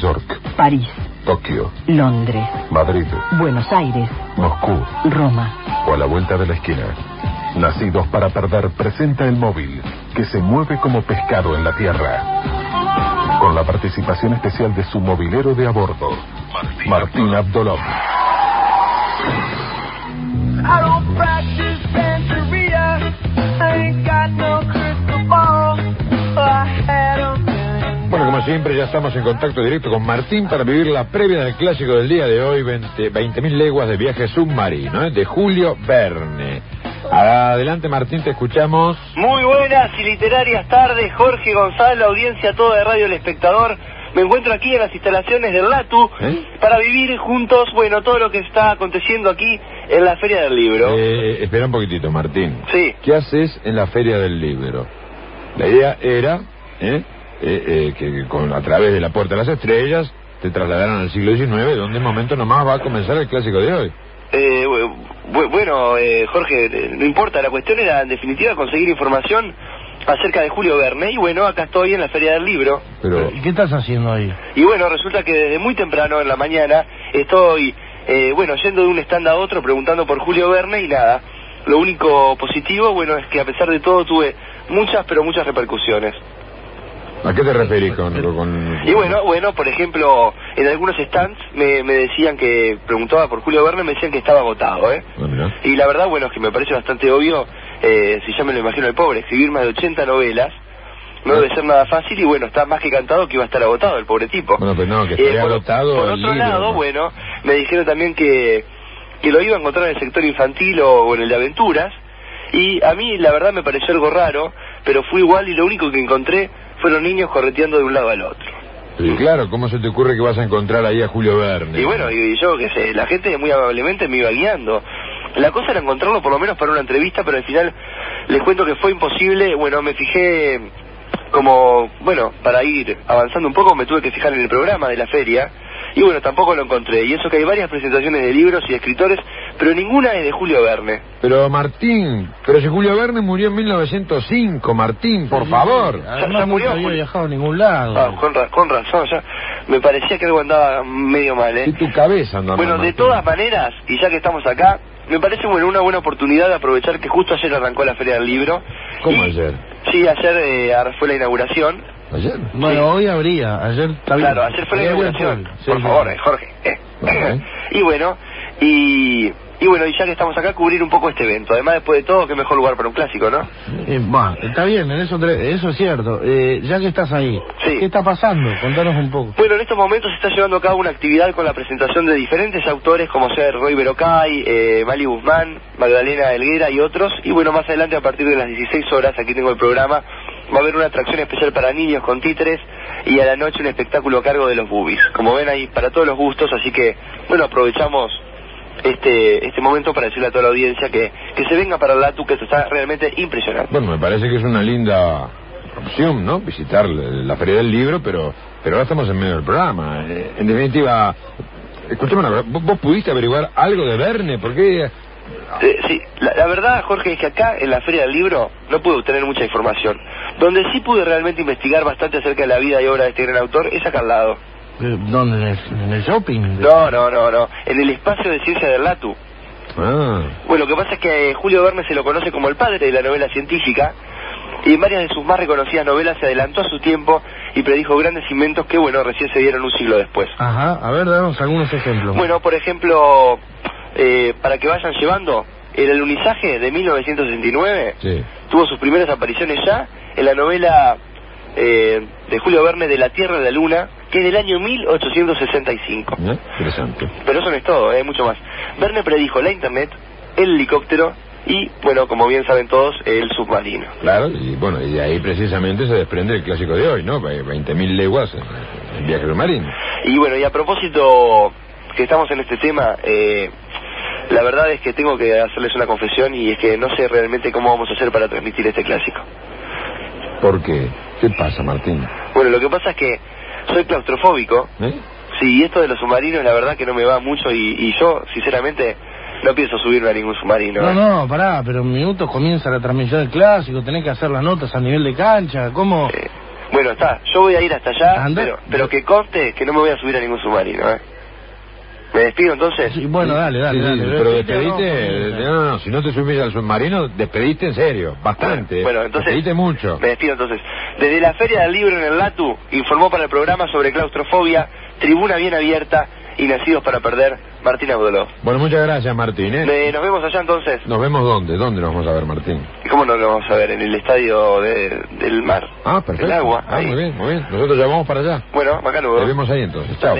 York, París, Tokio, Londres, Madrid, Buenos Aires, Moscú Roma. o a la vuelta de la esquina. Nacidos para perder presenta el móvil que se mueve como pescado en la tierra. Con la participación especial de su movilero de a bordo, Martín Abdolov. Siempre, ya estamos en contacto directo con Martín para vivir la previa del clásico del día de hoy, 20 20.000 leguas de viaje submarino, ¿eh? de Julio Verne. Adelante, Martín, te escuchamos. Muy buenas y literarias tardes, Jorge Gonzalo, audiencia toda de Radio El Espectador. Me encuentro aquí en las instalaciones del LATU ¿Eh? para vivir juntos, bueno, todo lo que está aconteciendo aquí en la Feria del Libro. Eh, espera un poquitito, Martín. Sí. ¿Qué haces en la Feria del Libro? La idea era ¿eh? Eh, eh, que con, a través de la Puerta de las Estrellas te trasladaran al siglo XIX, donde en momento nomás va a comenzar el clásico de hoy. Eh, bu- bu- bueno, eh, Jorge, eh, no importa, la cuestión era en definitiva conseguir información acerca de Julio Verne y bueno, acá estoy en la Feria del Libro. Pero, ¿Y qué estás haciendo ahí? Y bueno, resulta que desde muy temprano en la mañana estoy, eh, bueno, yendo de un stand a otro preguntando por Julio Verne y nada. Lo único positivo, bueno, es que a pesar de todo tuve muchas, pero muchas repercusiones. ¿A qué te referís con...? con- Y bueno, bueno, por ejemplo, en algunos stands me, me decían que, preguntaba por Julio Verne, me decían que estaba agotado, ¿eh? Ah. Y la verdad, bueno, es que me parece bastante obvio, eh, si ya me lo imagino el pobre, escribir más de 80 novelas no debe ser nada fácil y bueno, está más que cantado que iba a estar agotado el pobre tipo. Bueno, pero no, que Eh, estaría por, agotado por otro libro, lado, ¿no? bueno, me dijeron también que, que lo iba a encontrar en el sector infantil o, o en el de aventuras y a mí la verdad me pareció algo raro, pero fui igual y lo único que encontré fueron niños correteando de un lado al otro. Y claro, ¿cómo se te ocurre que vas a encontrar ahí a Julio Verne? Y bueno, y, yo qué sé, la gente muy amablemente me iba guiando. La cosa era encontrarlo por lo menos para una entrevista, pero al final les cuento que fue imposible. Bueno, me fijé como, bueno, para ir avanzando un poco me tuve que fijar en el programa de la feria. Y bueno, tampoco lo encontré. Y eso que hay varias presentaciones de libros y de escritores, pero ninguna es de Julio Verne. Pero Martín, pero si Julio Verne murió en 1905, Martín, por favor. Además, ya murió, nunca había viajado a ningún lado. Ah, con, ra- con razón, ya me parecía que algo andaba medio mal, ¿eh? Y tu cabeza anda Bueno, mal, de todas maneras, y ya que estamos acá, me parece bueno una buena oportunidad de aprovechar que justo ayer arrancó la Feria del Libro. ¿Cómo Y- ayer? Sí, ayer eh, fue la inauguración. ¿Ayer? Bueno, Sí. hoy habría, ayer bien. Claro, ayer fue la inauguración. Sí, Por sí. favor, eh, Jorge. eh. Y bueno, y, y bueno, y ya que estamos acá, cubrir un poco este evento. Además, después de todo, qué mejor lugar para un clásico, ¿no? Eh, está bien, en eso, eso es cierto. Eh, ya que estás ahí. ¿qué está pasando? Contanos un poco. Bueno, en estos momentos se está llevando a cabo una actividad con la presentación de diferentes autores como ser Roy Berocay, eh, Mali Guzmán, Magdalena Elguera y otros. Y bueno, más adelante a partir de las 16 horas, aquí tengo el programa, va a haber una atracción especial para niños con títeres y a la noche un espectáculo a cargo de los boobies. Como ven ahí, para todos los gustos, así que bueno, aprovechamos este este momento para decirle a toda la audiencia que, que se venga para el LATU, que esto está realmente impresionante. Bueno, me parece que es una linda opción, ¿no? Visitar la Feria del Libro, pero pero ahora estamos en medio del programa. Eh, en definitiva, escúchame una cosa, ¿vos, vos pudiste averiguar algo de Verne? ¿Por qué? Eh, sí, la, la verdad, Jorge, es que acá en la Feria del Libro no pude obtener mucha información. Donde sí pude realmente investigar bastante acerca de la vida y obra de este gran autor es acá al lado. Eh, ¿Dónde? ¿En el, shopping? No, no, no, no. En el espacio de ciencia del Latu. Ah, Bueno, lo que pasa es que eh, Julio Verne se lo conoce como el padre de la novela científica y en varias de sus más reconocidas novelas se adelantó a su tiempo y predijo grandes inventos que, bueno, recién se dieron un siglo después. Ajá, a ver, danos algunos ejemplos. Bueno, por ejemplo, eh, para que vayan llevando, el alunizaje de 1969 sí. tuvo sus primeras apariciones ya en la novela eh, de Julio Verne de La Tierra y la Luna, que es del año 1865. ¿Eh? Interesante. Pero eso no es todo, hay mucho más. Verne predijo la Internet, el helicóptero y, bueno, como bien saben todos, el submarino. Claro, y bueno, y de ahí precisamente se desprende el clásico de hoy, ¿no? 20.000 leguas en viaje submarino. Y bueno, y a propósito que estamos en este tema, eh, la verdad es que tengo que hacerles una confesión y es que no sé realmente cómo vamos a hacer para transmitir este clásico. ¿Por qué? ¿Qué pasa, Martín? Bueno, lo que pasa es que soy claustrofóbico. ¿Eh? Sí, esto de los submarinos la verdad que no me va mucho y, y yo, sinceramente, no pienso subirme a ningún submarino. No, ¿eh? no, pará, pero en minutos comienza la transmisión del clásico, tenés que hacer las notas a nivel de cancha, ¿cómo? Eh, Bueno, está, yo voy a ir hasta allá, Anda. pero, pero que conste que no me voy a subir a ningún submarino, ¿eh? ¿Me despido entonces? Sí, bueno, dale, dale, Sí, sí, dale. pero Despedite, despedite, no, no, no, si no te subís al submarino, despediste en serio, bastante. Bueno, entonces... Despedite mucho. Me despido entonces. Desde la Feria del Libro en el LATU, informó para el programa sobre claustrofobia, tribuna bien abierta y nacidos para perder, Martín Abdoló. Bueno, muchas gracias, Martín. ¿eh? Me- nos vemos allá entonces. ¿Nos vemos dónde? ¿Dónde nos vamos a ver, Martín? ¿Y cómo no lo vamos a ver? En el estadio de- del mar. Ah, perfecto. El agua. Ah, ahí. muy bien, muy bien. Nosotros ya vamos para allá. Bueno, bacano. Nos vemos ahí entonces. Chao.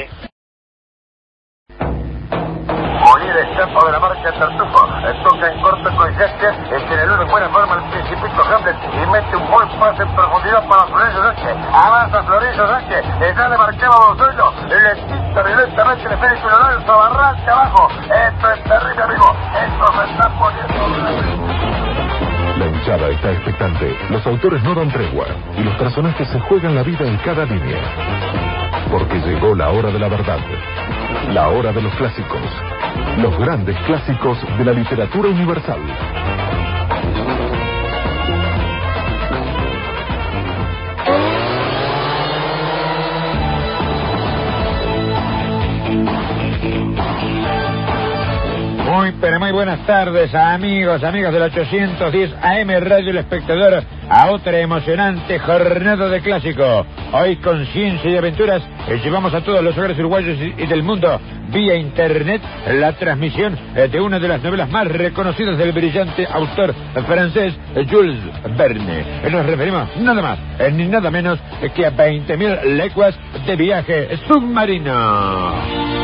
Dale. Morir campo de la marcha Tartufo. Toca en corto con Jacker, el que en buena forma el principito Hamlet y mete un buen pase en profundidad para Florencio Sánchez. Avanza Florencio Sánchez, está de marcado Bosuelo, le quita violentamente el y lo lanza barranca abajo. Esto es terrible, amigo. Esto se está poniendo... La hinchada está expectante, los autores no dan tregua y los personajes se juegan la vida en cada línea. Porque llegó la hora de la verdad, la hora de los clásicos, los grandes clásicos de la literatura universal. Muy, pero muy buenas tardes, amigos, amigas del 810 AM Radio El Espectador, a otra emocionante jornada de clásico. Hoy con ciencia y aventuras eh, llevamos a todos los hogares uruguayos y, y del mundo vía internet la transmisión eh, de una de las novelas más reconocidas del brillante autor francés eh, Jules Verne. Eh, Nos referimos nada más eh, ni nada menos eh, que a 20.000 leguas de viaje submarino.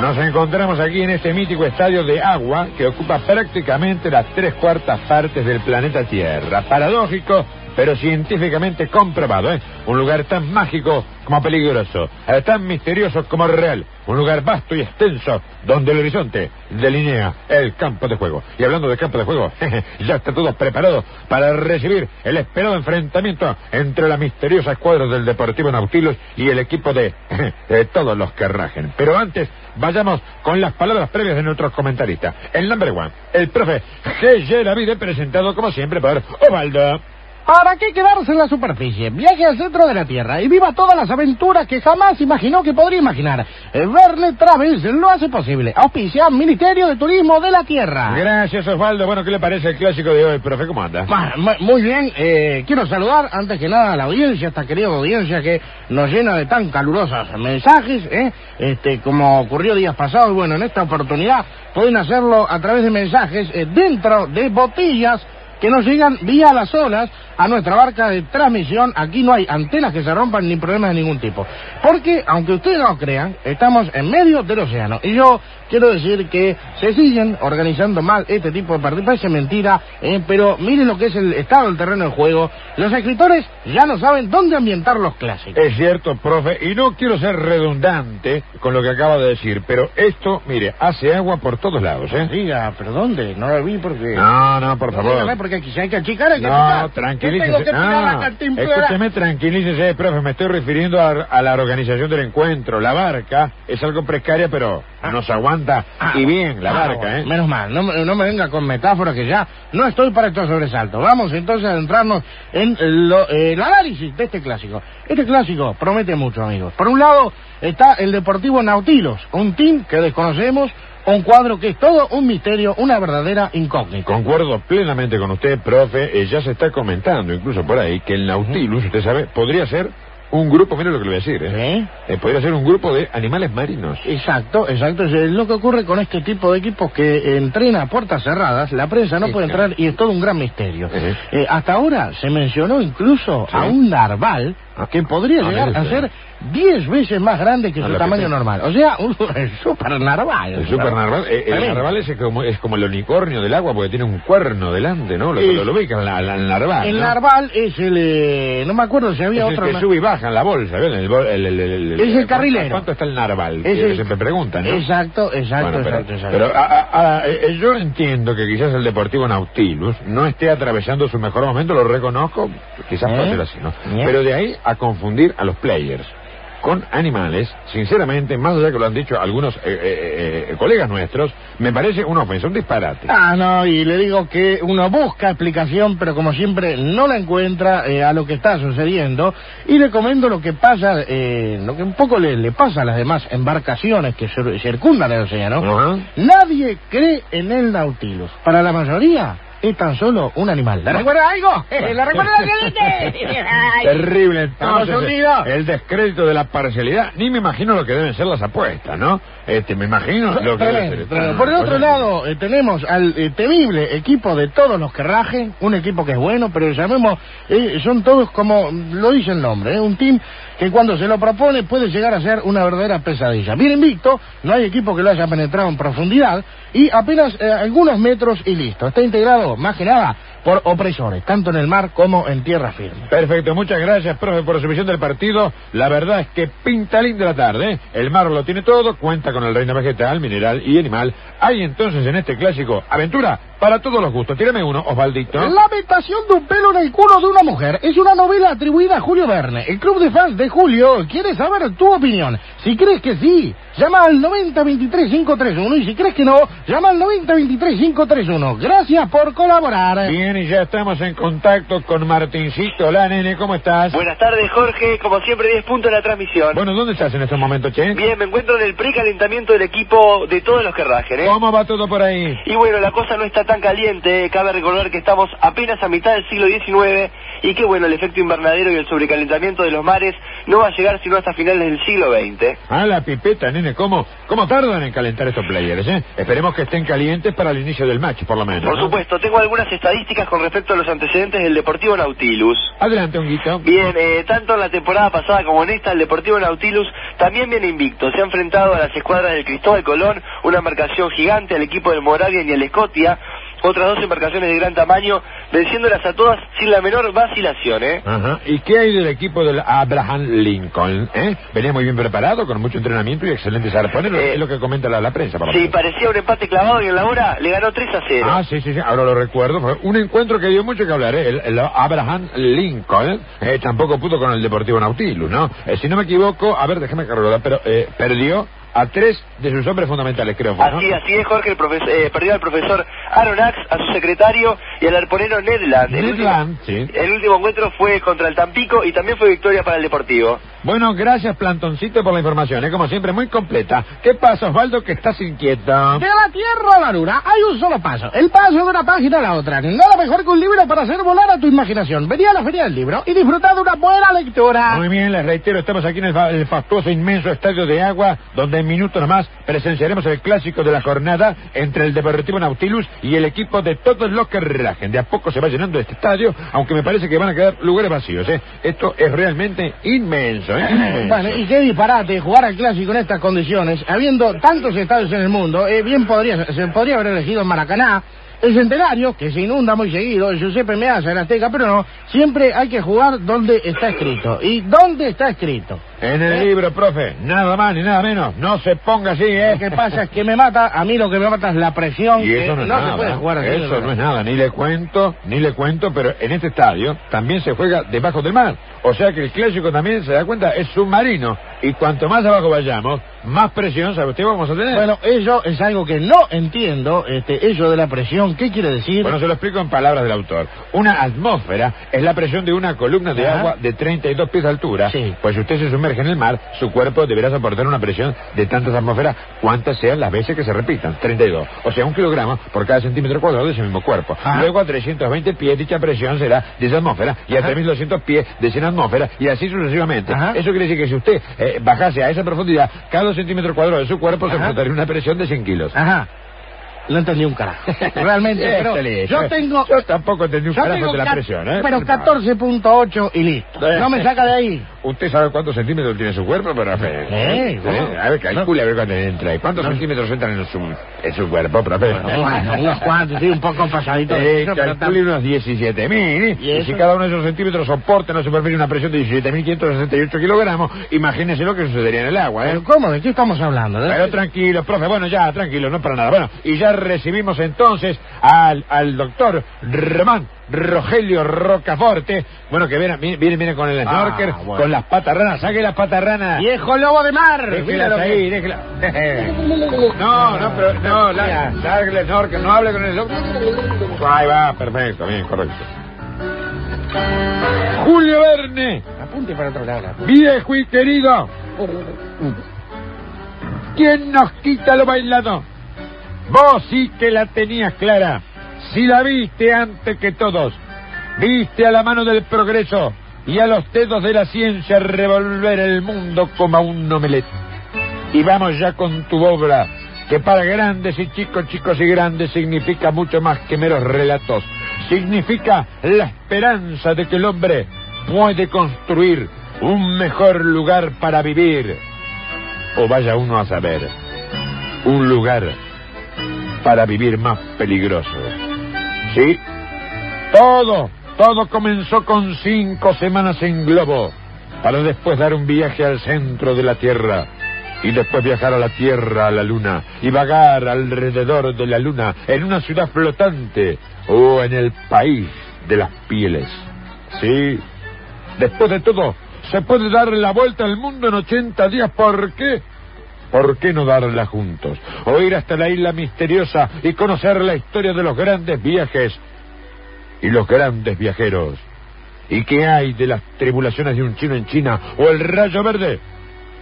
Nos encontramos aquí en este mítico estadio de agua que ocupa prácticamente las tres cuartas partes del planeta Tierra. Paradójico, pero científicamente comprobado, ¿eh? Un lugar tan mágico como peligroso, eh, tan misterioso como real. Un lugar vasto y extenso donde el horizonte delinea el campo de juego. Y hablando de campo de juego, ya está todo preparado para recibir el esperado enfrentamiento entre la misteriosa escuadra del Deportivo Nautilus y el equipo de, todos los que rajen. Pero antes, vayamos con las palabras previas de nuestros comentaristas. El number one, el profe G. Lavide, presentado como siempre por Ovaldo. ¿Para qué quedarse en la superficie? Viaje al centro de la Tierra y viva todas las aventuras que jamás imaginó que podría imaginar. Eh, Verne Travis lo hace posible. Auspicia Ministerio de Turismo de la Tierra. Gracias, Osvaldo. Bueno, ¿qué le parece el clásico de hoy, profe? ¿Cómo anda? Muy bien, eh, quiero saludar antes que nada a la audiencia, esta querida audiencia que nos llena de tan calurosos mensajes, ¿eh? este, como ocurrió días pasados, y bueno, en esta oportunidad pueden hacerlo a través de mensajes eh, dentro de botellas que nos llegan vía las olas a nuestra barca de transmisión. Aquí no hay antenas que se rompan ni problemas de ningún tipo. Porque, aunque ustedes no crean, estamos en medio del océano. Y yo quiero decir que se siguen organizando mal este tipo de partidos. Parece mentira, eh, pero miren lo que es el estado del terreno del juego. Los escritores ya no saben dónde ambientar los clásicos. Es cierto, profe, y no quiero ser redundante con lo que acaba de decir, pero esto, mire, hace agua por todos lados, ¿eh? Diga, pero ¿dónde? No lo vi porque... No, no, por favor. Dígame, porque si hay que achicar, hay que No, achicar. Tranquilícese. tengo que escúcheme, tranquilícese, profe. Me estoy refiriendo a, a la organización del encuentro. La barca es algo precaria, pero nos aguanta Ah, y bien la ah, barca, bueno, ¿eh? Menos mal, no, me- no me venga con metáforas que ya no estoy para estos sobresaltos. Vamos entonces a adentrarnos en lo- eh, el análisis de este clásico. Este clásico promete mucho, amigos. Por un lado está el Deportivo Nautilos, un team que desconocemos, un cuadro que es todo un misterio, una verdadera incógnita. Concuerdo plenamente con usted, profe. Eh, ya se está comentando, incluso por ahí, que el Nautilus, usted sabe, podría ser un grupo, mire lo que le voy a decir, ¿eh? ¿Sí? Eh, podría ser un grupo de animales marinos. Exacto, exacto. Es lo que ocurre con este tipo de equipos que entrena a puertas cerradas, la prensa no puede entrar y es todo un gran misterio. Eh, hasta ahora se mencionó incluso Sí. a un narval Ah. que podría Ah, llegar mire a ser 10 veces más grande que A su que tamaño normal. O sea, un el super narval. El super narval, eh, el narval es como, es como el unicornio del agua porque tiene un cuerno delante, ¿no? Lo, lo, lo ubican, la, la- el narval. El ¿no? narval es el... eh, no me acuerdo si Es había el otro... que na- sube y baja en la bolsa, ¿ven? El, el, el- el- el- Es el carrilero. ¿Cuánto está el narval? Es Que el- siempre preguntan, ¿no? Exacto, exacto, Bueno, pero, exacto, exacto. pero, ah, ah, ah, eh, yo entiendo que quizás el Deportivo Nautilus no esté atravesando su mejor momento, lo reconozco, quizás puede ¿Eh? ser así, ¿no? ¿Eh? Pero de ahí a confundir a los players con animales, sinceramente, más allá que lo han dicho algunos eh, eh, eh, colegas nuestros, me parece una ofensa, un disparate. Ah, no, y le digo que uno busca explicación, pero como siempre no la encuentra eh, a lo que está sucediendo. Y le comento lo que pasa, eh, lo que un poco le, le pasa a las demás embarcaciones que cir- circundan el océano. Nadie cree en el Nautilus. Para la mayoría tan solo un animal. ¿La recuerda algo? ¿La recuerda Terrible Estamos hundidos. el descrédito de la parcialidad. Ni me imagino lo que deben ser las apuestas, ¿no? Este, me imagino lo que debe Tremendo, ser. tremendo. Por el otro lado, eh, tenemos al eh, temible equipo de todos los que rajen, un equipo que es bueno, pero llamemos, eh, son todos como lo dice el nombre, eh, un team que cuando se lo propone puede llegar a ser una verdadera pesadilla. Bien invicto, no hay equipo que lo haya penetrado en profundidad y apenas eh, algunos metros y listo. Está integrado más que nada por opresores, tanto en el mar como en tierra firme. Perfecto, muchas gracias, profe, por su visión del partido. La verdad es que pinta linda la tarde. ¿eh? El mar lo tiene todo, cuenta con el reino vegetal, mineral y animal. Hay entonces en este clásico aventura para todos los gustos. Tírame uno, Osvaldito. Lamentación de un pelo en el culo de una mujer es una novela atribuida a Julio Verne. El club de fans de Julio quiere saber tu opinión. Si crees que sí, llama al 9023-531 y si crees que no, llama al 9023-531. Gracias por colaborar. Bien, y ya estamos en contacto con Martincito. Hola, nene, ¿cómo estás? Buenas tardes, Jorge. Como siempre, 10 puntos en la transmisión. Bueno, ¿dónde estás en estos momentos, che? Bien, me encuentro en el precalentamiento del equipo de todos los que rajen, ¿eh? ¿Cómo va todo por ahí? Y bueno, la cosa no está tan caliente, cabe recordar que estamos apenas a mitad del siglo XIX y que bueno, el efecto invernadero y el sobrecalentamiento de los mares no va a llegar sino hasta finales del siglo XX. Ah, la pipeta, nene, ¿cómo, cómo tardan en calentar estos players, eh? Esperemos que estén calientes para el inicio del match, por lo menos. Por ¿no? supuesto, tengo algunas estadísticas con respecto a los antecedentes del Deportivo Nautilus. Adelante, Honguito. Bien, eh, tanto en la temporada pasada como en esta, el Deportivo Nautilus también viene invicto. Se ha enfrentado a las escuadras del Cristóbal Colón, una embarcación gigante, al equipo del Moravian y el Scotia, otras dos embarcaciones de gran tamaño, venciéndolas a todas sin la menor vacilación, ¿eh? Ajá. ¿Y qué hay del equipo del Abraham Lincoln? ¿eh? Venía muy bien preparado, con mucho entrenamiento y excelentes arponeros. Eh, es lo que comenta la, la prensa. Sí, parecía un empate clavado y en la hora le ganó 3 a 0. Ah, sí, sí, sí, ahora lo recuerdo. Fue un encuentro que dio mucho que hablar, ¿eh? El, el Abraham Lincoln eh, tampoco pudo con el Deportivo Nautilus, ¿no? Eh, si no me equivoco, a ver, déjame cargar, pero eh, perdió a tres de sus hombres fundamentales, creo. fue, ¿no? Así, así es, Jorge, el profes- eh, perdió al profesor Aronax, a su secretario y al arponero Ned Land. El Ned Land, sí. último, el último encuentro fue contra el Tampico y también fue victoria para el Deportivo. Bueno, gracias, Plantoncito, por la información, ¿eh? Como siempre, muy completa. ¿Qué pasa, Osvaldo, que estás inquieto? De la Tierra a la Luna hay un solo paso. El paso de una página a la otra. Nada mejor que un libro para hacer volar a tu imaginación. Vení a la feria del libro y disfruta de una buena lectura. Muy bien, les reitero, estamos aquí en el, fa- el fastuoso inmenso estadio de agua, donde minutos nomás presenciaremos el clásico de la jornada entre el Deportivo Nautilus y el equipo de todos los que rajen. De a poco se va llenando este estadio, aunque me parece que van a quedar lugares vacíos, ¿eh? Esto es realmente inmenso, ¿eh? Y qué disparate jugar al clásico en estas condiciones, habiendo tantos estadios en el mundo, eh, bien podría, se podría haber elegido Maracaná, el Centenario, que se inunda muy seguido, Giuseppe Meazza, el Azteca, pero no, siempre hay que jugar donde está escrito. ¿Y dónde está escrito? En el ¿Eh? libro, profe, nada más ni nada menos. No se ponga así, ¿eh? Lo que pasa es que me mata, a mí lo que me mata es la presión, Y eso no es no nada. se puede jugar así. Eso no es nada, ni le cuento, ni le cuento, pero en este estadio también se juega debajo del mar. O sea que el clásico también, se da cuenta, es submarino. Y cuanto más abajo vayamos, más presión, ¿sabe usted? Vamos a tener. Bueno, eso es algo que no entiendo, este, eso de la presión, ¿qué quiere decir? Bueno, se lo explico en palabras del autor. Una atmósfera es la presión de una columna de Ajá. agua de 32 pies de altura. Sí. Pues si usted se sumerge en el mar, su cuerpo deberá soportar una presión de tantas atmósferas cuantas sean las veces que se repitan. 32. O sea, un kilogramo por cada centímetro cuadrado de ese mismo cuerpo. Ajá. Luego a 320 pies dicha presión será de esa atmósfera y a Ajá. 3200 pies de esa atmósfera y así sucesivamente. Eso quiere decir que si usted eh, bajase a esa profundidad, cada dos centímetros cuadrados de su cuerpo se Ajá. enfrentaría una presión de 100 kilos. Ajá. No entendí un carajo. Realmente, pero yo tengo... Yo tampoco entendí un carajo de la presión, ¿eh? Pero 14.8 y listo. Eh. No me saca de ahí. ¿Usted sabe cuántos centímetros tiene su cuerpo? Pero, profe? Eh, bueno. A ver, calcule a ver cuánto entra ahí. ¿Cuántos centímetros entran en su, en su cuerpo, profe? Bueno, unos cuantos, sí, un poco pasadito. Eh, calcule unos 17.000. ¿Y Y, si cada uno de esos centímetros soporta en la superficie una presión de 17.568 kilogramos, imagínese lo que sucedería en el agua, ¿eh? Pero, ¿Cómo? ¿De qué estamos hablando? ¿De- Pero tranquilo, profe, bueno, ya, tranquilo, no para nada. Bueno, y ya recibimos entonces al, al doctor Román Rogelio Rocaforte. Bueno, que viene, viene, viene con el Ah, snorkel, bueno. con las patas ranas. Saque las patas ranas. ¡Viejo lobo de mar! Déjelas ahí, déjelas. No, no, pero no, la, saque el snorkel, no hable con el snorkel. Ahí va, perfecto, bien, correcto. Julio Verne, Apunte para otro lado. viejo y querido. ¿Quién nos quita lo bailado? Vos sí que la tenías clara. Si la viste antes que todos. Viste a la mano del progreso y a los dedos de la ciencia revolver el mundo como a un omelet. Y vamos ya con tu obra, que para grandes y chicos, chicos y grandes significa mucho más que meros relatos. Significa la esperanza de que el hombre puede construir un mejor lugar para vivir. O vaya uno a saber, un lugar para vivir más peligroso. Todo, todo comenzó con cinco semanas en globo, para después dar un viaje al centro de la Tierra, y después viajar a la Tierra, a la Luna, y vagar alrededor de la Luna, en una ciudad flotante, o en el país de las pieles. Sí, después de todo, se puede dar la vuelta al mundo en 80 días, ¿por qué? ¿Por qué no darla juntos? O ir hasta la isla misteriosa y conocer la historia de los grandes viajes y los grandes viajeros. ¿Y qué hay de las tribulaciones de un chino en China o el rayo verde?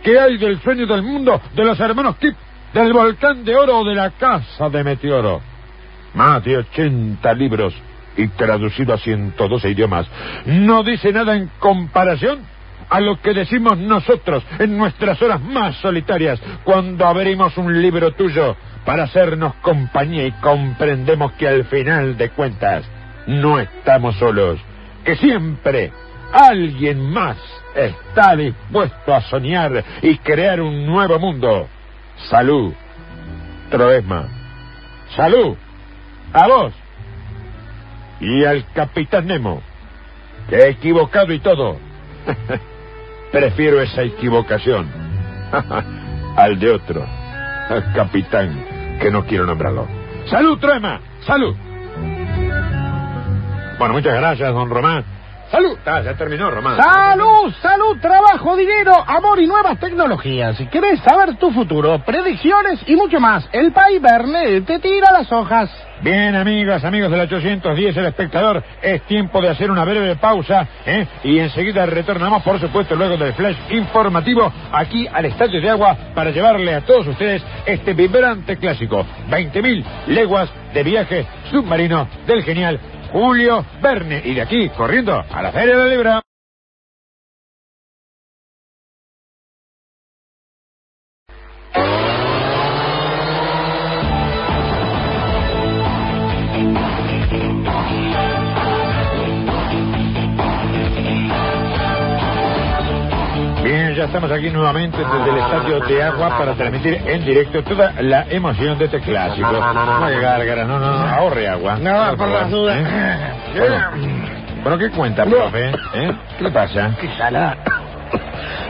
¿Qué hay del sueño del mundo de los hermanos Kip, del volcán de oro o de la casa de meteoro? Más de 80 libros y traducido a 112 idiomas. No dice nada en comparación a lo que decimos nosotros en nuestras horas más solitarias cuando abrimos un libro tuyo para hacernos compañía y comprendemos que al final de cuentas no estamos solos, que siempre alguien más está dispuesto a soñar y crear un nuevo mundo. Salud, Troesma. Salud, a vos y al capitán Nemo, que he equivocado y todo. Prefiero esa equivocación al de otro, al capitán, que no quiero nombrarlo. ¡Salud, Troema! ¡Salud! Bueno, muchas gracias, don Román. ¡Salud! Ah, ya terminó, Román. Salud, salud, trabajo, dinero, amor y nuevas tecnologías. Si querés saber tu futuro, predicciones y mucho más, el País Verne te tira las hojas. Bien, amigas, amigos del 810, el espectador, es tiempo de hacer una breve pausa, ¿eh? Y enseguida retornamos, por supuesto, luego del flash informativo, aquí al Estadio de Agua, para llevarle a todos ustedes este vibrante clásico, 20.000 leguas de viaje submarino del genial Julio Verne. Y de aquí, corriendo, a la Feria del Libro. Bien, ya estamos aquí nuevamente desde el estadio de agua para transmitir en directo toda la emoción de este clásico. No hay gárgara, no, no, no, ahorre agua. No, por las dudas. ¿Eh? Bueno, ¿Pero qué cuenta, profe? ¿Eh? ¿Qué le pasa? Qué salada.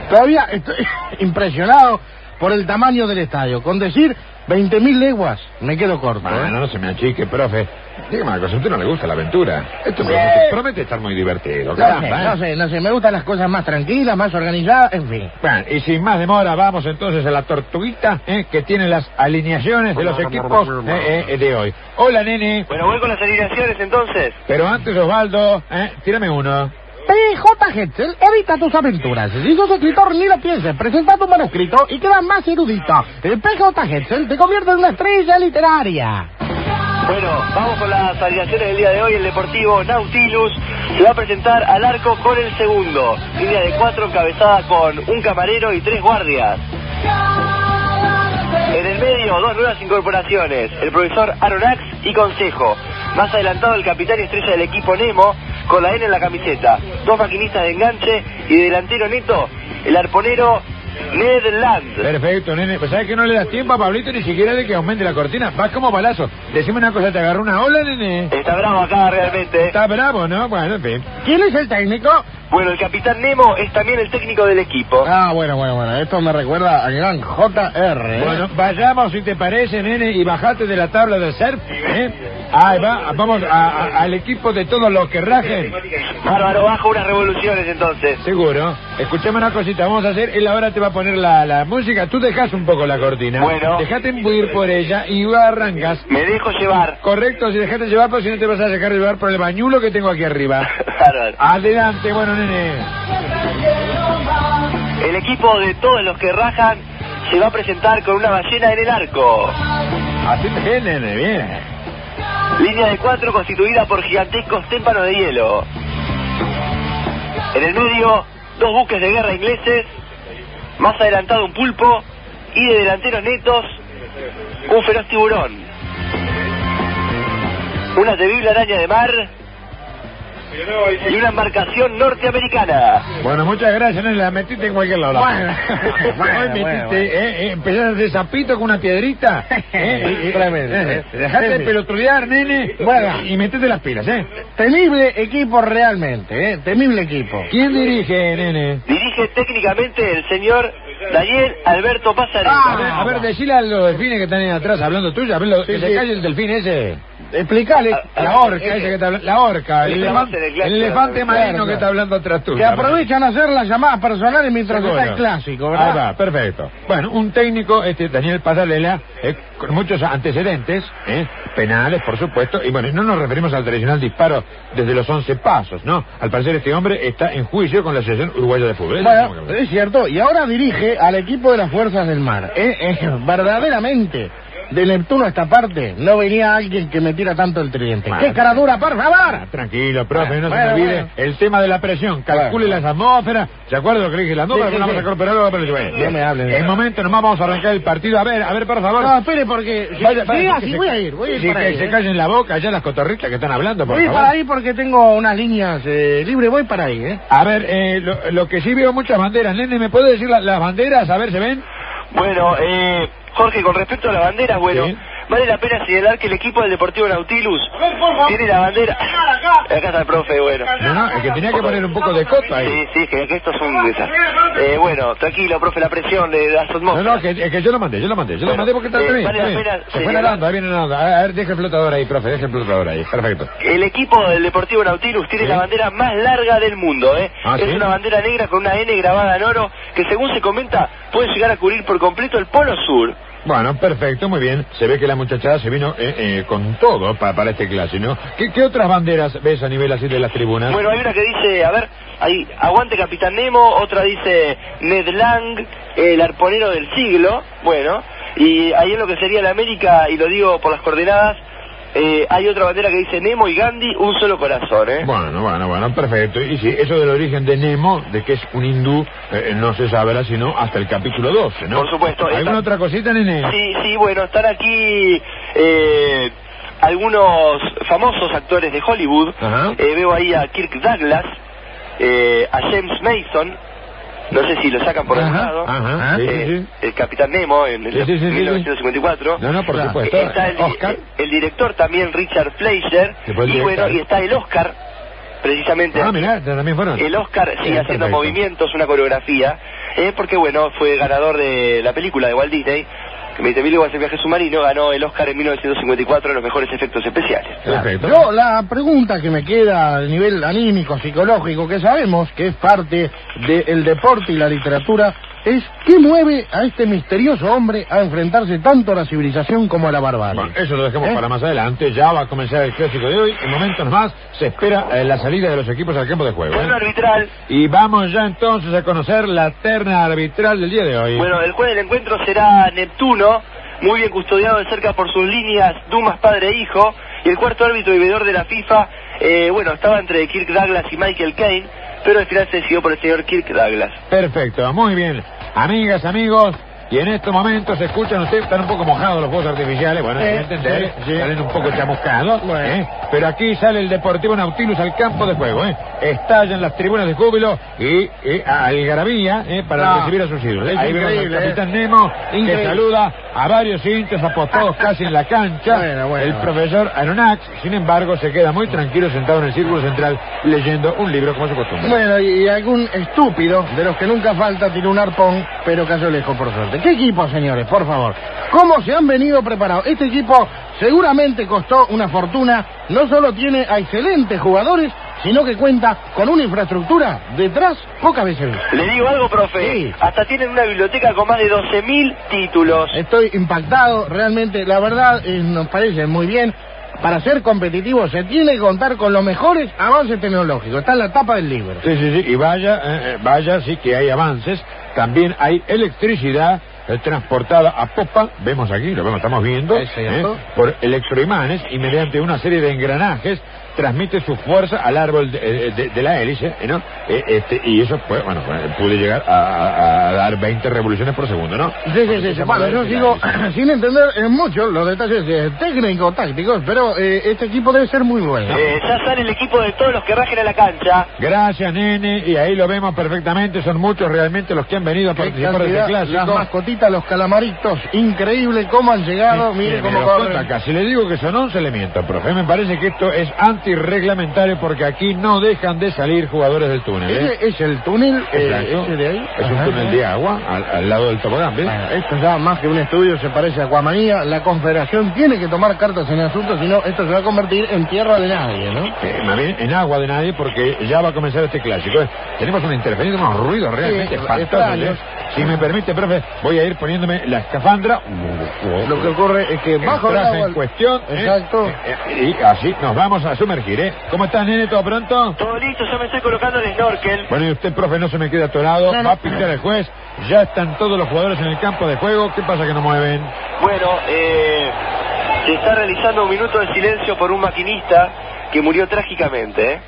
Todavía estoy impresionado por el tamaño del estadio. Con decir 20.000 leguas, me quedo corto. Bueno, ¿eh? no se me achique, profe. Dígame una cosa, a usted no le gusta la aventura. Esto promete, promete estar muy divertido, No sé, caramba. ¿eh? no sé, no sé, me gustan las cosas más tranquilas, más organizadas, en fin. Bueno, y sin más demora, vamos entonces a la tortuguita ¿eh? que tiene las alineaciones de los equipos eh, eh, de hoy. Hola, nene. Bueno, voy con las alineaciones entonces. Pero antes, Osvaldo, ¿eh? tírame uno. PJ Hetzel edita tus aventuras. Si sos escritor, ni lo pienses. Presenta tu manuscrito y quedas más erudito. El PJ Hetzel te convierte en una estrella literaria. Bueno, vamos con las alineaciones del día de hoy. El Deportivo Nautilus se va a presentar al arco con el segundo. Línea de cuatro encabezada con un camarero y tres guardias. En el medio, dos nuevas incorporaciones. El profesor Aronax y Consejo. Más adelantado, el capitán y estrella del equipo Nemo, con la N en la camiseta. Dos maquinistas de enganche y de delantero neto, el arponero Ned Land. Perfecto, nene. Pues sabes que no le das tiempo a Pablito ni siquiera de que aumente la cortina. Vas como balazo. Decime una cosa, ¿te agarró una ola, nene? Está bravo acá realmente. Está bravo, ¿no? Bueno, en fin. ¿Quién es el técnico? Bueno, el capitán Nemo es también el técnico del equipo. Ah, bueno, bueno, bueno. Esto me recuerda al gran JR. ¿eh? Bueno, vayamos si te parece, nene, y bajate de la tabla del surf, ¿eh? Ahí va, vamos a- a- al equipo de todos los que rajen. Bárbaro, bajo unas revoluciones entonces. Seguro. Escuchame una cosita, vamos a hacer, él ahora te va a poner la, la música, tú dejas un poco la cortina. Bueno. Dejate imbuir por ella y arrancas. Me dejo llevar. Correcto, si dejate llevar, pues si no te vas a dejar llevar por el bañulo que tengo aquí arriba. Adelante, bueno, nene. El equipo de todos los que rajan se va a presentar con una ballena en el arco. Así bien, nene, bien. Línea de cuatro constituida por gigantescos témpanos de hielo. En el medio, dos buques de guerra ingleses. Más adelantado un pulpo. Y de delanteros netos, un feroz tiburón. Una terrible araña de mar. Y una embarcación norteamericana. Bueno, muchas gracias, nene, la metiste en cualquier lado. Bueno, bueno, Hoy metiste, bueno, bueno. eh, eh, empezaste zapito con una piedrita. eh, eh, eh, Tremendo, eh, eh. Dejate de pelotudear, nene. Bueno. Y metete las pilas, ¿eh? Temible equipo realmente, ¿eh? Temible equipo. ¿Quién dirige, nene? Dirige técnicamente el señor Daniel Alberto Pasarello. A ver, a ver, decile a los delfines que están ahí atrás hablando tuyo, a ver, lo- Sí, que se calle el delfín ese. Explicale. La orca, ese que está hablando. La orca, el, elefante, el elefante marino que está hablando atrás tuyo. Que aprovechan a hacer las llamadas personales mientras Seguro. está el clásico, Ahí ¿verdad? va, perfecto. Bueno, un técnico, este Daniel Pasarela, eh, con muchos antecedentes, eh, penales, por supuesto, y bueno, no nos referimos al tradicional disparo desde los 11 pasos, ¿no? Al parecer este hombre está en juicio con la Asociación Uruguaya de Fútbol. Bueno, es cierto, y ahora dirige al equipo de las fuerzas del mar. Eh, eh, verdaderamente, de Neptuno a esta parte, no venía alguien que me tira tanto el tridente. Bueno. ¡Qué cara dura, por Ah, favor! tranquilo, profe, no se Bueno, me olvide bueno. el tema de la presión. Calcule Bueno. las atmósferas. ¿Se acuerda lo que le dije? La atmósfera Sí, sí, una sí. masa corporal, pero bueno. No me hablen En momento nomás vamos a arrancar el partido. A ver, a ver, por favor. No, espere, porque... Vaya, vaya, se- voy a ir, voy a ir sí, para que ahí. se eh. callen la boca ya las cotorritas que están hablando, por Voy favor. para ahí porque tengo unas líneas eh, libres, voy para ahí, ¿eh? A ver, eh, lo, lo que sí veo muchas banderas. Nene, ¿me puede decir la- las banderas? A ver, ¿se ven? Bueno, eh, Jorge, con respecto a la bandera, bueno. Vale la pena señalar que el equipo del Deportivo Nautilus tiene la bandera... Acá está el profe, bueno. No, no, el que tenía que poner un poco de coto ahí. Sí, sí, que, que esto es un desastre. Eh, bueno, tranquilo, profe, la presión de las No, atmósferas. no, que, es que yo lo mandé, yo lo mandé, yo lo Bueno, mandé porque está eh, bien. vale la pena Se fue nadando, ahí viene nadando. A ver, deje el flotador ahí, profe, deje el flotador ahí. Perfecto. El equipo del Deportivo Nautilus tiene Sí. la bandera más larga del mundo, ¿eh? Ah, es ¿sí? una bandera negra con una N grabada en oro que según se comenta puede llegar a cubrir por completo el polo sur. Bueno, perfecto, muy bien. Se ve que la muchachada se vino eh, eh, con todo pa- para este clase, ¿no? ¿Qué, ¿Qué otras banderas ves a nivel así de las tribunas? Bueno, hay una que dice, a ver, hay Aguante Capitán Nemo, otra dice Ned Lang, el arponero del siglo, bueno, y ahí en lo que sería la América, y lo digo por las coordenadas, eh, hay otra bandera que dice Nemo y Gandhi, un solo corazón, ¿eh? Bueno, bueno, bueno, perfecto. Y sí, eso del origen de Nemo, de que es un hindú, eh, no se sabrá sino hasta el capítulo 12, ¿no? Por supuesto. ¿Alguna Esta- otra cosita, nene? Sí, sí, bueno, están aquí eh, algunos famosos actores de Hollywood. Eh, veo ahí a Kirk Douglas, eh, a James Mason. No sé si lo sacan por algún lado. ajá, Eh, sí, sí. El Capitán Nemo en el Sí, sí, sí, sí, sí. 1954. No, no, por supuesto. Está el, Oscar. el director también, Richard Fleischer. Y bueno, y está el Oscar, precisamente. Ah, mirá, también fueron. El Oscar sigue haciendo movimientos, una coreografía, eh, porque bueno, fue ganador de la película de Walt Disney, que 20.000 leguas el viaje submarino, ganó el Oscar en 1954 en los mejores efectos especiales. Perfecto. Yo, la pregunta que me queda a nivel anímico, psicológico, que sabemos que es parte del deporte y la literatura, es ¿qué mueve a este misterioso hombre a enfrentarse tanto a la civilización como a la barbarie? Bueno, eso lo dejamos ¿Eh? para más adelante. Ya va a comenzar el clásico de hoy. En momentos más se espera eh, la salida de los equipos al campo de juego. ¿eh? Bueno, arbitral, Y vamos ya entonces a conocer la terna arbitral del día de hoy. bueno, el juez del encuentro será Neptuno, muy bien custodiado de cerca por sus líneas Dumas padre e hijo, y el cuarto árbitro y veedor de la FIFA, eh, bueno, estaba entre Kirk Douglas y Michael Caine, pero al final se decidió por el señor Kirk Douglas. Perfecto, muy bien. Amigas, amigos, y en estos momentos se escuchan ustedes, están un poco mojados los fuegos artificiales, bueno, que entender, sí, sí. salen un poco chamuscados, Bueno. ¿eh? pero aquí sale el Deportivo Nautilus al campo de juego, ¿eh? estallan las tribunas de júbilo y, y algarabía ¿eh? para No. recibir a sus ídolos. Es Ahí vemos al capitán ¿eh? Nemo que saluda a varios hinchas apostados casi en la cancha. Bueno, bueno, el profesor Aronax, sin embargo, se queda muy tranquilo sentado en el círculo central leyendo un libro como su costumbre. Bueno, y, y algún estúpido de los que nunca falta tiró un arpón, pero cayó lejos por suerte. ¿Qué equipo, señores? Por favor. ¿Cómo se han venido preparados? Este equipo seguramente costó una fortuna, no solo tiene a excelentes jugadores, sino que cuenta con una infraestructura detrás pocas veces. Le digo algo, profe. Sí. Hasta tienen una biblioteca con más de 12.000 títulos. Estoy impactado, realmente, la verdad, eh, nos parece muy bien. Para ser competitivo se tiene que contar con los mejores avances tecnológicos. Está en la tapa del libro. Sí, sí, sí, y vaya, eh, eh, vaya, sí que hay avances. También hay electricidad eh, transportada a popa, vemos aquí, lo vemos, estamos viendo, Es cierto. por electroimanes y mediante una serie de engranajes transmite su fuerza al árbol de, eh, de- de la hélice, ¿eh, ¿no? Eh, este, y eso, pues, bueno, eh, puede llegar a, a- a dar 20 revoluciones por segundo, ¿no? Sí, sí, sí. sí. Bueno, yo sigo sin entender eh, mucho los detalles eh, técnico-tácticos, pero eh, este equipo debe ser muy bueno. Eh, ya sale el equipo de todos los que rajen a la cancha. Gracias, nene, y ahí lo vemos perfectamente, son muchos realmente los que han venido a participar de las clásico. Los calamaritos, increíble cómo han llegado, mire Mire, cómo corren. acá. Si le digo que son 11 elementos, profe, me parece que esto es antirreglamentario porque aquí no dejan de salir jugadores del túnel. ¿eh? Ese es el túnel, eh, ese de ahí. Es un túnel de agua al, al lado del tobogán, ¿ves? Bueno, esto ya más que un estudio se parece a Acuamanía. La Confederación tiene que tomar cartas en el asunto, si no, esto se va a convertir en tierra de nadie, ¿no? Eh, más bien en agua de nadie porque ya va a comenzar este clásico. ¿eh? Tenemos una interferencia, unos ruidos realmente Sí. Si me permite, profe, voy a ir poniéndome la escafandra. Lo que ocurre es que bajo el agua... en cuestión. ¿eh? Exacto. Eh, eh, y así nos vamos a sumergir, ¿eh? ¿Cómo estás, nene? ¿Todo pronto? Todo listo, yo me estoy colocando el snorkel. Bueno, y usted, profe, no se me queda atorado. No, no. Va a pintar el juez. Ya están todos los jugadores en el campo de juego. ¿Qué pasa que no mueven? Bueno, eh, se está realizando un minuto de silencio por un maquinista que murió trágicamente, ¿eh?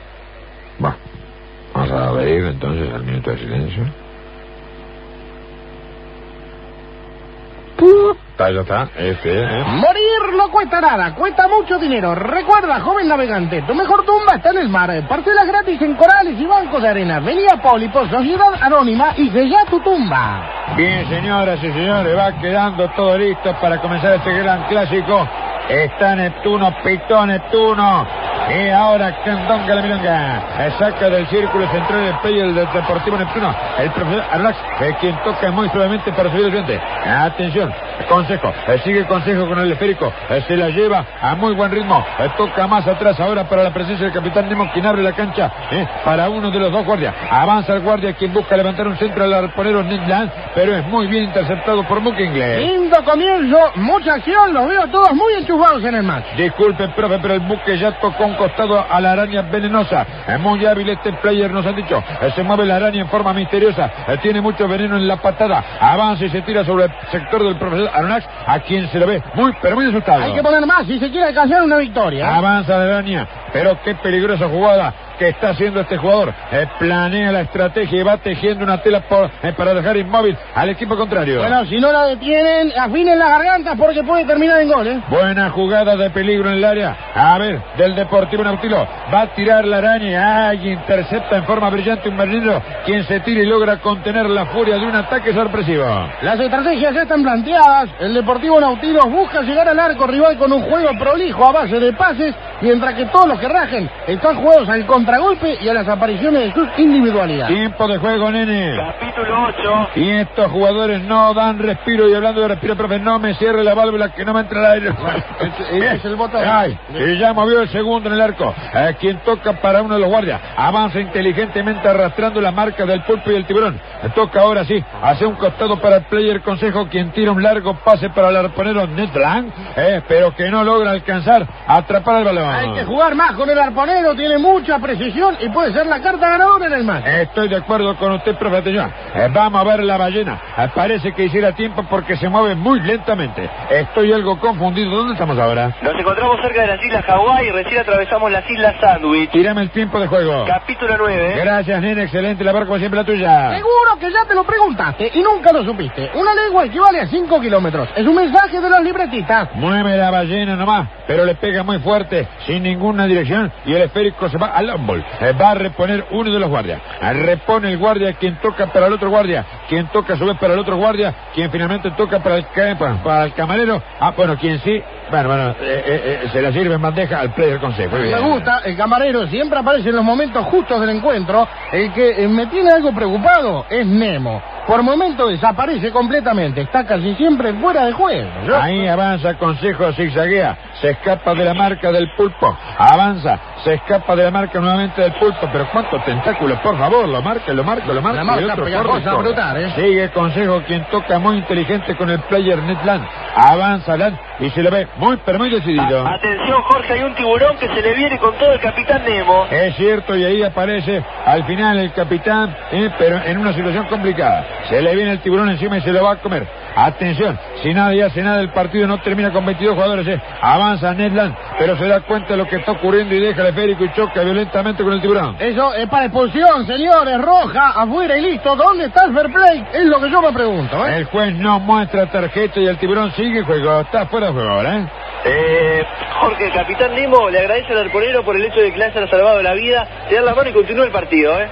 Bueno, vamos a ver entonces al minuto de silencio. Está, ya está. Este, ¿eh? Morir no cuesta nada, cuesta mucho dinero. Recuerda, joven navegante, tu mejor tumba está en el mar. Parcelas gratis en corales y bancos de arena. Vení a Pólipo, Sociedad Anónima y sella tu tumba. Bien, señoras y señores, va quedando todo listo para comenzar este gran clásico. Está Neptuno, pitó Neptuno. Y ahora Candonga la Milonga. Saca del círculo central el player del Deportivo Neptuno. El profesor Arlax, eh, quien toca muy suavemente para subir el frente. Atención, consejo. eh, sigue consejo con el esférico. eh, se la lleva a muy buen ritmo. eh, toca más atrás ahora para la presencia del capitán Nemo, quien abre la cancha para uno de los dos guardias. Avanza el guardia, quien busca levantar un centro al arponero Nidland, pero es muy bien interceptado por Muck Inglés. Lindo comienzo, mucha acción, los veo todos muy enchufados en el match. Disculpe, profe, pero el buque ya tocó un costado a la araña venenosa. Es muy hábil este player, nos han dicho. Eh, Se mueve la araña en forma misteriosa. Eh, Tiene mucho veneno en la patada. Avanza y se tira sobre el sector del profesor Aronax, a quien se lo ve muy, pero muy asustado. Hay que poner más si se quiere alcanzar una victoria. Avanza la araña, pero qué peligrosa jugada que está haciendo este jugador. Eh, planea la estrategia y va tejiendo una tela por- eh, para dejar inmóvil al equipo contrario. Bueno, si no la detienen, afinen la garganta porque puede terminar en gol, ¿eh? Buena jugada de peligro en el área. A ver, del Deportivo Nautilo. Va a tirar la araña. Ay, intercepta en forma brillante un marinero. Quien se tira y logra contener la furia de un ataque sorpresivo. Las estrategias ya están planteadas. El Deportivo Nautilus busca llegar al arco rival con un juego prolijo a base de pases, mientras que todos los que rajen están jugados al contragolpe y a las apariciones de sus individualidades. Tiempo de juego, nene. Capítulo 8. Y estos jugadores no dan respiro. Y hablando de respiro, profe, no me cierre la válvula que no me entra el aire. ese es el botón. Ay, y ya movió el segundo en el arco. Eh, quien toca para uno de los guardias. Avanza inteligentemente arrastrando la marca del pulpo y del tiburón. Toca ahora sí. Hace un costado para el player consejo. Quien tira un largo pase para el arponero Netland. Eh, pero que no logra alcanzar a atrapar el balón. Hay que jugar más con el arponero, tiene mucha precisión y puede ser la carta ganadora en el match. Estoy de acuerdo con usted, profe atención. Eh, vamos a ver la ballena. Eh, parece que hiciera tiempo porque se mueve muy lentamente. Estoy algo confundido. ¿Dónde estamos ahora? Nos encontramos cerca de las Islas Hawái y recién atravesamos las Islas Sandwich. Tírame el tiempo de juego. Capítulo 9. Gracias, nene. Excelente labor como siempre la tuya. Seguro que ya te lo preguntaste y nunca lo supiste. Una legua equivale a 5 kilómetros. Es un mensaje de los libretistas. Mueve la ballena nomás, pero le pega muy fuerte, sin ninguna y el esférico se va al árbol. Eh, va a reponer uno de los guardias. Eh, repone el guardia, quien toca para el otro guardia, quien toca a su vez para el otro guardia, quien finalmente toca para el, para, para el camarero. Ah, bueno, quien sí, bueno, bueno, eh, se la sirve en bandeja al play del consejo. Me gusta, el camarero siempre aparece en los momentos justos del encuentro. El que me tiene algo preocupado es Nemo. por momento desaparece completamente, está casi siempre fuera de juego. Ahí avanza, consejo, zigzaguea, se escapa de la marca del pulpo, avanza, se escapa de la marca nuevamente del pulpo, pero cuántos tentáculos, por favor, lo marca, lo marca, lo marca. La marca y otro pegajosa, corre y corre. brutal, ¿eh? Sigue consejo, quien toca muy inteligente con el player Netland, avanza Land y se lo ve muy, pero muy decidido. Atención, Jorge, hay un tiburón que se le viene con todo el capitán Nemo. Es cierto, y ahí aparece al final el capitán, eh, pero en una situación complicada. Se le viene el tiburón encima y se lo va a comer. Atención, si nadie hace nada, el partido no termina con 22 jugadores. eh. Avanza Nedland, pero se da cuenta de lo que está ocurriendo y deja el esférico y choca violentamente con el tiburón. Eso es para expulsión, señores, roja, afuera y listo. ¿Dónde está el fair play? Es lo que yo me pregunto, ¿eh? El juez no muestra tarjeta y el tiburón sigue juego. Está fuera de juego ahora, ¿eh? Eh, Jorge, el capitán Nemo le agradece al arponero por el hecho de que le haya salvado la vida, le da la mano y continúa el partido, ¿eh?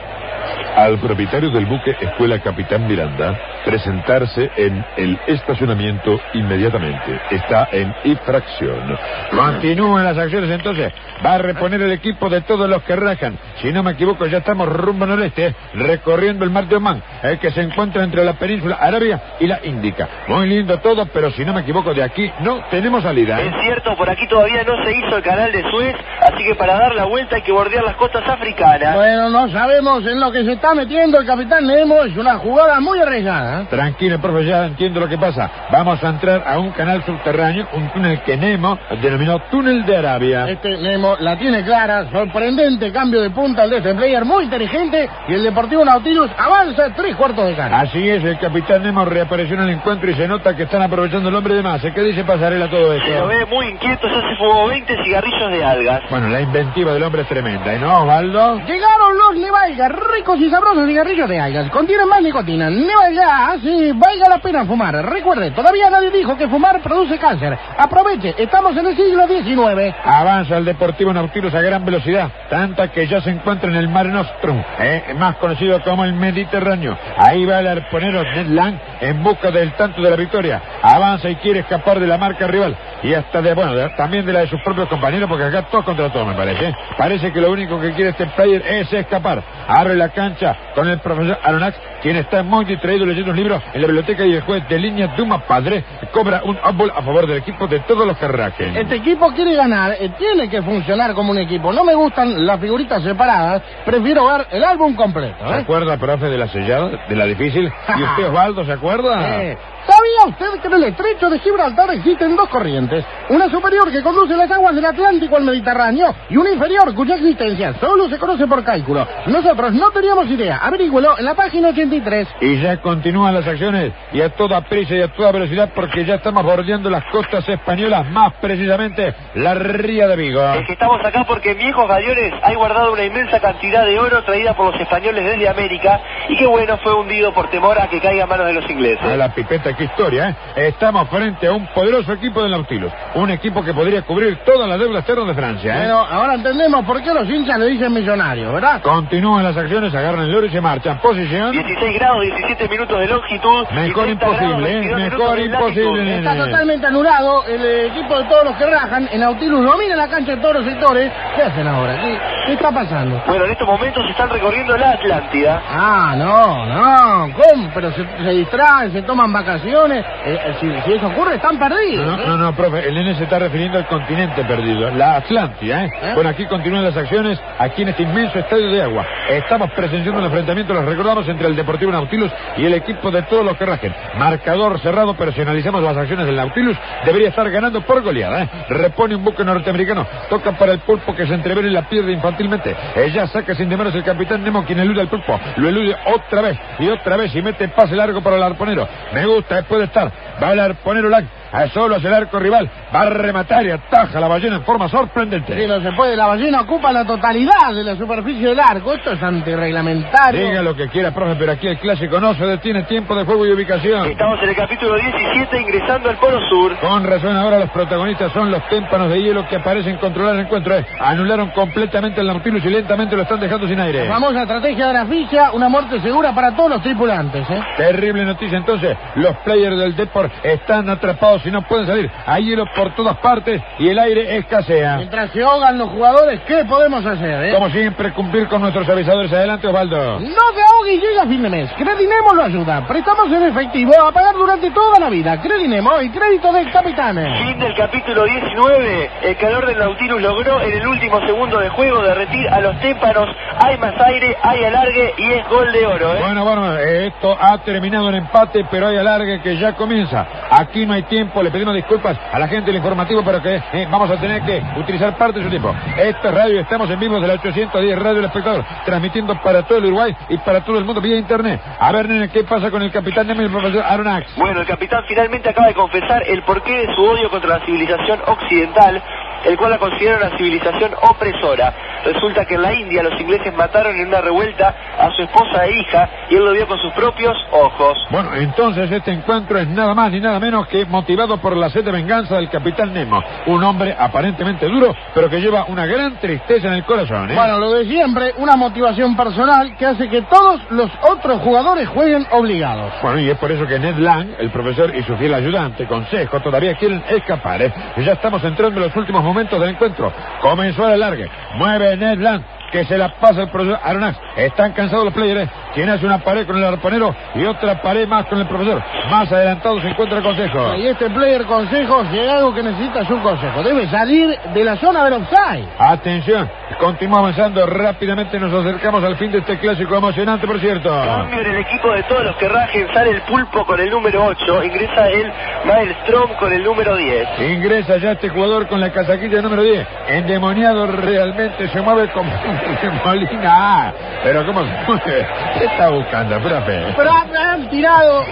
Al propietario del buque Escuela Capitán Miranda presentarse en el estacionamiento inmediatamente. Está en infracción. Continúan las acciones entonces. Va a reponer el equipo de todos los que rajan. Si no me equivoco, ya estamos rumbo noreste, eh, recorriendo el mar de Omán, el que se encuentra entre la península Arabia y la Índica. Muy lindo todo, pero si no me equivoco, de aquí no tenemos salida. ¿eh? Es cierto, por aquí todavía no se hizo el canal de Suez, así que para dar la vuelta hay que bordear las costas africanas. Bueno, no sabemos en lo que se está metiendo el capitán Nemo. Es una jugada muy arriesgada. ¿eh? Tranquilo, profe, ya entiendo lo que pasa. Vamos a entrar a un canal subterráneo, un túnel que Nemo denominó Túnel de Arabia. Este Nemo la tiene clara, sorprendente cambio de punta el de este player, muy inteligente, y el Deportivo Nautilus avanza tres cuartos de cancha. Así es, el capitán Nemo reapareció en el encuentro y se nota que están aprovechando el hombre de más. ¿Qué dice Pasarela todo Se lo esto? ve muy inquieto, ya se fumó 20 cigarrillos de algas. Bueno, la inventiva del hombre es tremenda, ¿y no, Osvaldo? Llegaron los Nevaigas, ricos y sabrosos cigarrillos de algas. Contienen más nicotina. Nevaiga, sí, valga la pena fumar. Recuerde, todavía nadie dijo que fumar produce cáncer. Aproveche, estamos en el siglo XIX. Avanza el Deportivo Nautilus a gran velocidad, tanta que ya se encuentra en el Mar Nostrum, eh, más conocido como el Mediterráneo. Ahí va el arponero Ned Land en busca del tanto de la victoria. Avanza y quiere escapar de la marca rival y hasta de, bueno, también de la de sus propios compañeros, porque acá todo contra todo, me parece. Parece que lo único que quiere este player es escapar. Abre la cancha con el profesor Aronax, quien está muy distraído leyendo un libro en la biblioteca y el juez de línea Duma Padre cobra un árbol a favor del equipo de todos los que raquen. Este equipo quiere ganar, eh, tiene que funcionar como un equipo. No me gustan las figuritas separadas, prefiero ver el álbum completo. ¿Se ¿eh? acuerda, profe, de la sellada, de la difícil? ¿Y usted, Osvaldo, se acuerda? Eh, ¿Sabía usted que en el estrecho de Gibraltar existen dos corrientes? Una superior que conduce las aguas del Atlántico al Mediterráneo y una inferior cuya existencia solo se conoce por cálculo. Nosotros no teníamos idea. Averígüelo en la página 83. Y ya continúan las acciones y a toda prisa y a toda velocidad porque ya estamos bordeando las costas españolas, más precisamente la ría de Vigo. Es que estamos acá porque en viejos gallones hay guardado una inmensa cantidad de oro traída por los españoles desde América y que bueno, fue hundido por temor a que caiga en manos de los ingleses. A la pipeta, qué historia, ¿eh? Estamos frente a un poderoso equipo del Nautilus. Un equipo que podría cubrir todas las deudas externas de Francia, ¿eh? Bueno, ahora entendemos por qué los hinchas le dicen millonario, ¿verdad? Continúan las acciones, agarran el oro y se marchan. Posición. 16 grados, 17 minutos de longitud. Mejor 30 grados, imposible, ¿eh? 22 Mejor imposible. Está totalmente anulado el eh, equipo de todos los que rajan. En Nautilus domina la cancha de todos los sectores. ¿Qué hacen ahora? ¿Qué, qué está pasando? Bueno, en estos momentos están recorriendo la Atlántida. Ah, no, no, ¿cómo? Pero se, se distraen, se toman vacaciones. Eh, eh, si, si eso ocurre, están perdidos. No, ¿eh? no, no, profe, el nene se está refiriendo al continente perdido, la Atlántida, ¿eh? Bueno, aquí continúan las acciones, aquí en este inmenso estadio de agua. Estamos presenciando un enfrentamiento, los recordamos, entre el Deportivo Nautilus y el equipo de todos los que rajen. Marcador cerrado, pero si analizamos las acciones del Nautilus, debería estar ganando por goleada, ¿eh? Repone un buque norteamericano, toca para el pulpo que se entrevera y la pierde infantilmente. Ella saca sin demoras el capitán Nemo, quien elude al pulpo. Lo elude otra vez y otra vez y mete pase largo para el arponero. Me gusta, puede estar. Va el arponero Lang, a solo hacia el arco rival. Va a rematar y ataja a la ballena en forma sorprendente. Sí, no se puede. La ballena ocupa la totalidad de la superficie del arco. Esto es antirreglamentario. Diga lo que quiera, profe, pero aquí el clásico no se detiene. Tiempo de juego y ubicación. Estamos en el capítulo 17 ingresando al Polo Sur. Con razón ahora los protagonistas son los témpanos de hielo que parecen controlar el encuentro. eh. Anularon completamente el Nautilus y lentamente lo están dejando sin aire. Famosa estrategia de la ficha, una muerte segura para todos los tripulantes. antes, ¿eh? Terrible noticia entonces, los players del Deport están atrapados y no pueden salir. Hay hielo por todas partes y el aire escasea. Mientras se ahogan los jugadores, ¿qué podemos hacer, eh? Como siempre, cumplir con nuestros avisadores. Adelante, Osvaldo. No se ahogue y llega a fin de mes. Credinemo lo ayuda. Prestamos en efectivo a pagar durante toda la vida. Credinemo y crédito del capitán. Fin del capítulo 19. El calor del Nautilus logró en el último segundo de juego derretir a los témpanos. Hay más aire, hay alargue y es gol de oro, ¿eh? Bueno, bueno, eh, esto ha terminado en empate, pero hay alargue que ya comienza. Aquí no hay tiempo, le pedimos disculpas a la gente del informativo, pero que eh, vamos a tener que utilizar parte de su tiempo. Esta es radio, estamos en vivo de la 810 Radio El Espectador, transmitiendo para todo el Uruguay y para todo el mundo vía internet. A ver, nene, ¿qué pasa con el capitán y el profesor Aronax? Bueno, el capitán finalmente acaba de confesar el porqué de su odio contra la civilización occidental, el cual la considera una civilización opresora. Resulta que en la India los ingleses mataron en una revuelta a su esposa e hija y él lo vio con sus propios ojos. Bueno, entonces este encuentro es nada más ni nada menos que motivado por la sed de venganza del capitán Nemo, un hombre aparentemente duro, pero que lleva una gran tristeza en el corazón. ¿eh? Bueno, lo de siempre, una motivación personal que hace que todos los otros jugadores jueguen obligados. Bueno, y es por eso que Ned Lang, el profesor y su fiel ayudante, consejo, todavía quieren escapar. ¿eh? Ya estamos entrando en los últimos momentos del encuentro. Comenzó el alargue. Mueve Ned Land, que se la pasa el profesor Aronax. Están cansados los players. ¿eh? Quien hace una pared con el arponero y otra pared más con el profesor. Más adelantado se encuentra el consejo. Y este player consejo, si hay algo que necesita es un consejo. Debe salir de la zona del offside. Atención, continúa avanzando rápidamente. Nos acercamos al fin de este clásico emocionante, por cierto. Cambio en el equipo de todos los que rajen, sale el pulpo con el número 8, ingresa el Maelstrom con el número 10. Ingresa ya este jugador con la casaquilla número 10. Endemoniado realmente se mueve como Molina. Pero ¿cómo? ¿Qué está buscando, profe? Pero me han tirado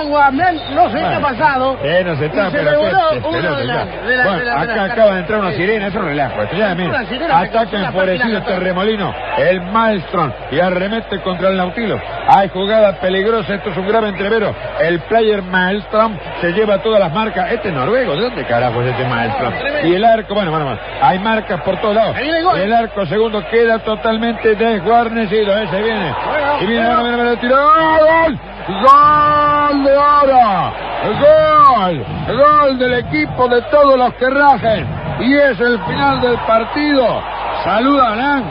agua, me han- no sé qué ha pasado. Eh, no se está, pero Bueno, acá acaba de entrar una sirena, eso es relajo. Esto ya, Ataca enfurecido este remolino, el Maelstrom, y arremete contra el Nautilus. Hay jugada peligrosa, esto es un grave entrevero. El player Maelstrom se lleva todas las marcas. Este es noruego, ¿de dónde carajo es este Maelstrom? tremendo. Y el arco, bueno, bueno, bueno, hay marcas por todos lados. El arco segundo queda totalmente desguarnecido, ese viene. Bueno, y viene, bueno. bueno, bueno, tiró, ¡gol! ¡Gol de oro! ¡Gol! ¡Gol del equipo de todos los que rajen! Y es el final del partido. Saluda a Lang,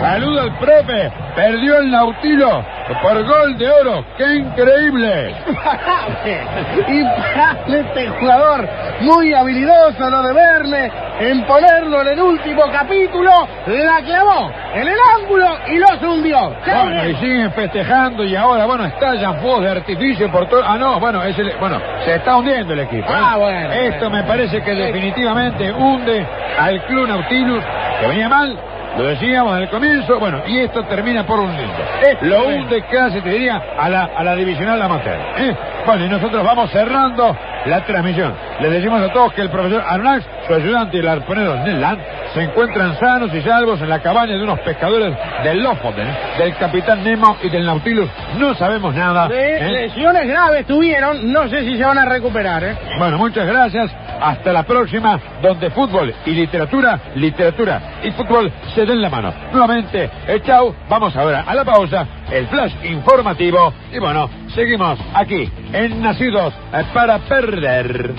saluda al profe. Perdió el Nautilo por gol de oro. ¡Qué increíble! Imparable este jugador, muy habilidoso lo de Verne, en ponerlo en el último capítulo, la clavó en el ángulo y los hundió. Bueno, y siguen festejando y ahora, bueno, estallan fuegos de artificio por todo. Ah, no, bueno, es el- bueno, se está hundiendo el equipo. ¿eh? Ah, bueno, Esto bueno. me parece que definitivamente hunde al Club Nautilus, que venía mal. Lo decíamos al comienzo, bueno, y esto termina por hundirlo. Lo hunde casi, te diría, a la, a la divisional amateur. ¿eh? Bueno, y nosotros vamos cerrando la transmisión. Les decimos a todos que el profesor Arnax, su ayudante y el arponero Ned Land se encuentran sanos y salvos en la cabaña de unos pescadores del Lofoten, del capitán Nemo y del Nautilus. No sabemos nada. De ¿eh? lesiones graves tuvieron, no sé si se van a recuperar, ¿eh? Bueno, muchas gracias. Hasta la próxima, donde fútbol y literatura, literatura y fútbol se den la mano. Nuevamente, eh, chau. Vamos ahora a la pausa, el flash informativo. Y bueno, seguimos aquí en Nacidos eh, para Perder.